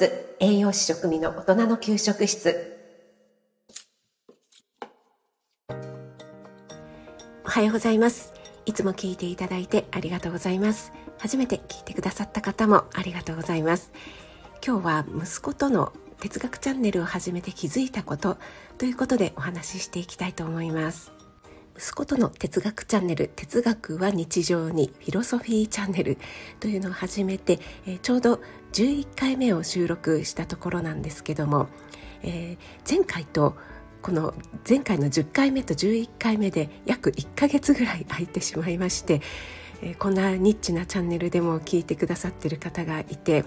室栄養士食味の大人の給食室。おはようございます。いつも聞いていただいてありがとうございます。初めて聞いてくださった方もありがとうございます。今日は息子との哲学チャンネルを始めて気づいたことということでお話ししていきたいと思います。息子との哲学チャンネル哲学は日常にフィロソフィーチャンネルというのを始めて、えー、ちょうど11回目を収録したところなんですけども、えー、前回とこの前回の10回目と11回目で約1ヶ月ぐらい空いてしまいまして、えー、こんなニッチなチャンネルでも聞いてくださってる方がいて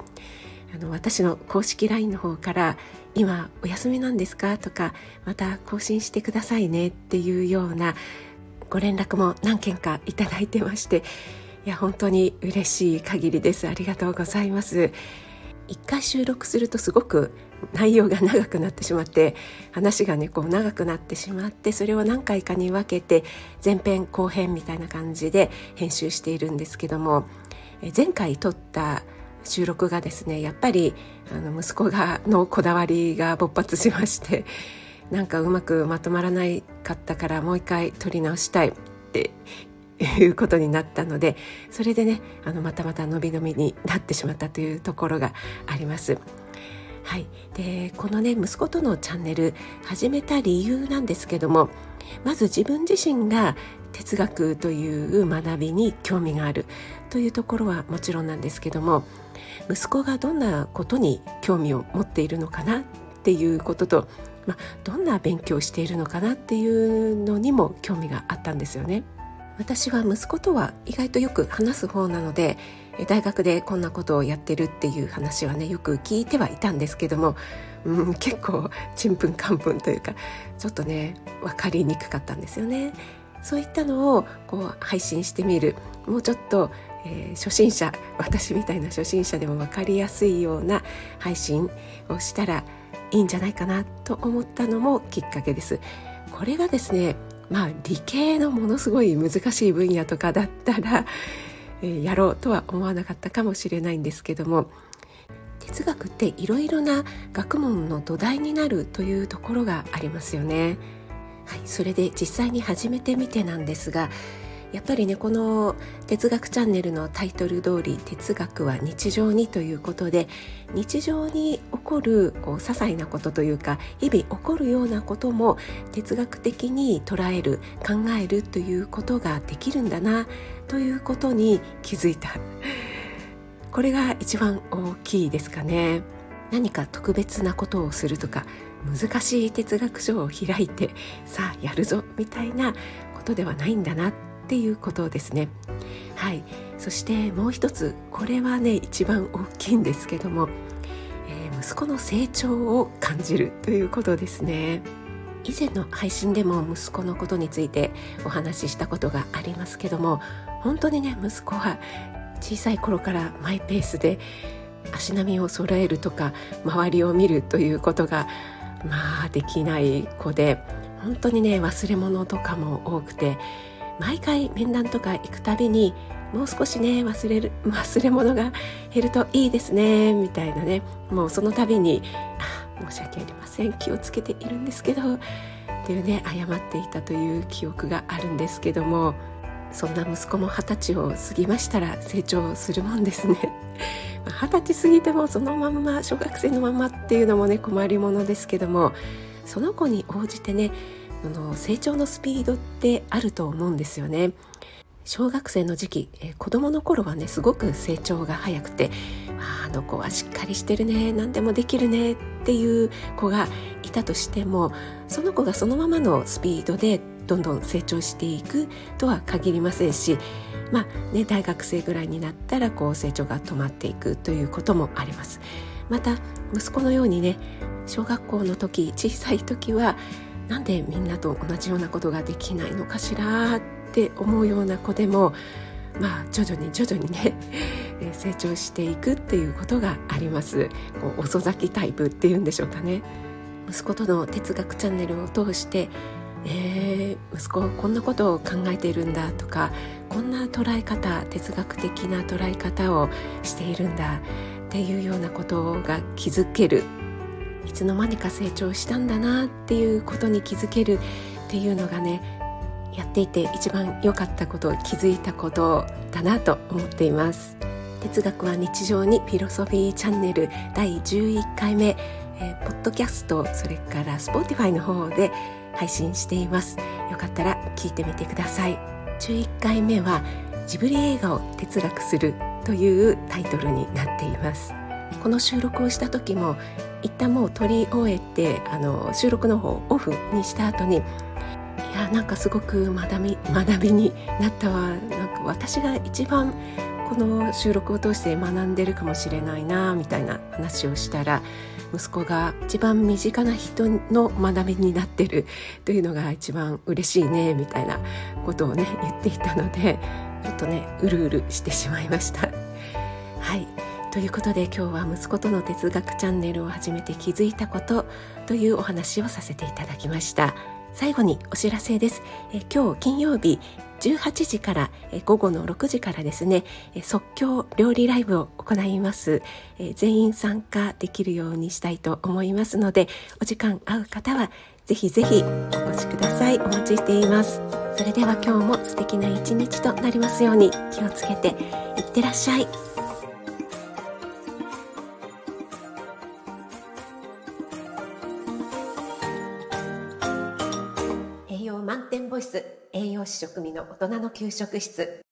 あの私の公式 LINE の方から「今お休みなんですか?」とか「また更新してくださいね」っていうようなご連絡も何件かいただいてましていや本当に嬉しい限りです。ありがとうございます。一回収録するとすごく内容が長くなってしまって話がねこう長くなってしまってそれを何回かに分けて前編後編みたいな感じで編集しているんですけども前回撮った収録がですねやっぱりあの息子がのこだわりが勃発しましてなんかうまくまとまらないかったからもう一回撮り直したいっていうことになったのでそれでねあのまたまた伸び伸びになってしまったというところがあります。はい、でこのね息子とのチャンネル始めた理由なんですけどもまず自分自身が哲学という学びに興味があるというところはもちろんなんですけども息子がどんなことに興味を持っているのかなっていうことと、まあ、どんな勉強をしているのかなっていうのにも興味があったんですよね。私は息子とは意外とよく話す方なので大学でこんなことをやってるっていう話はねよく聞いてはいたんですけども、うん、結構ちんぷんかんぷんというかちょっとね分かりにくかったんですよね。そういったのをこう配信してみるもうちょっとえー、初心者私みたいな初心者でも分かりやすいような配信をしたらいいんじゃないかなと思ったのもきっかけです。これがですねまあ理系のものすごい難しい分野とかだったら、えー、やろうとは思わなかったかもしれないんですけども哲学っていろいろな学問の土台になるというところがありますよね。はい、それで実際に始めてみてなんですがやっぱりねこの哲学チャンネルのタイトル通り哲学は日常にということで日常に起こるこう些細なことというか日々起こるようなことも哲学的に捉える考えるということができるんだなということに気づいた。これが一番大きいですかね。何か特別なことをするとか難しい哲学書を開いてさあやるぞみたいなことではないんだな。っていうことですね。はい。そしてもう一つこれはね一番大きいんですけども、えー、息子の成長を感じるということですね。以前の配信でも息子のことについてお話ししたことがありますけども本当にね息子は小さい頃からマイペースで足並みを揃えるとか周りを見るということがまあできない子で本当にね忘れ物とかも多くて毎回面談とか行くたびにもう少しね忘れる 忘れ物が減るといいですねみたいなねもうその度に「あ申し訳ありません気をつけているんですけど」っていうね謝っていたという記憶があるんですけどもそんな息子も二十歳を過ぎましたら成長するもんですね。二十歳過ぎてもそのまんま小学生のままっていうのもね困りものですけどもその子に応じてねあの成長のスピードってあると思うんですよね。小学生の時期、えー、子供の頃はねすごく成長が早くてあの子はしっかりしてるね何でもできるねっていう子がいたとしてもその子がそのままのスピードでどんどん成長していくとは限りませんしまあね大学生ぐらいになったらこう成長が止まっていくということもあります。また息子のようにね小学校の時小さい時はなんでみんなと同じようなことができないのかしらって思うような子でもまあ徐々に徐々にね 成長していくっていうことがあります。こう遅咲きタイプっていうんでしょうかね。息子との哲学チャンネルを通してえー、息子こんなことを考えているんだとかこんな捉え方哲学的な捉え方をしているんだっていうようなことが気づけるいつの間にか成長したんだなっていうことに気づけるっていうのがねやっていて一番良かったこと気づいたことだなと思っています。哲学は日常に Philosophy Channel 第11回目、えー、ポッドキャストそれから Spotify の方で配信しています。よかったら聞いてみてください。11回目はジブリ映画を哲学するというタイトルになっています。この収録をした時も一旦もう撮り終えてあの収録の方オフにした後にいやなんかすごく学び学びになったわなんか私が一番この収録を通して学んでるかもしれないなみたいな話をしたら息子が一番身近な人の学びになってるというのが一番嬉しいねみたいなことをね言っていたのでちょっとねうるうるしてしまいました。はいということで今日は息子との哲学チャンネルを始めて気づいたことというお話をさせていただきました。最後にお知らせです。え今日金曜日18時から午後の6時からですね即興料理ライブを行います。全員参加できるようにしたいと思いますのでお時間合う方はぜひぜひお越しください。お待ちしています。それでは今日も素敵な一日となりますように気をつけていってらっしゃい。栄養満点ボイス栄養士食味の大人の給食室。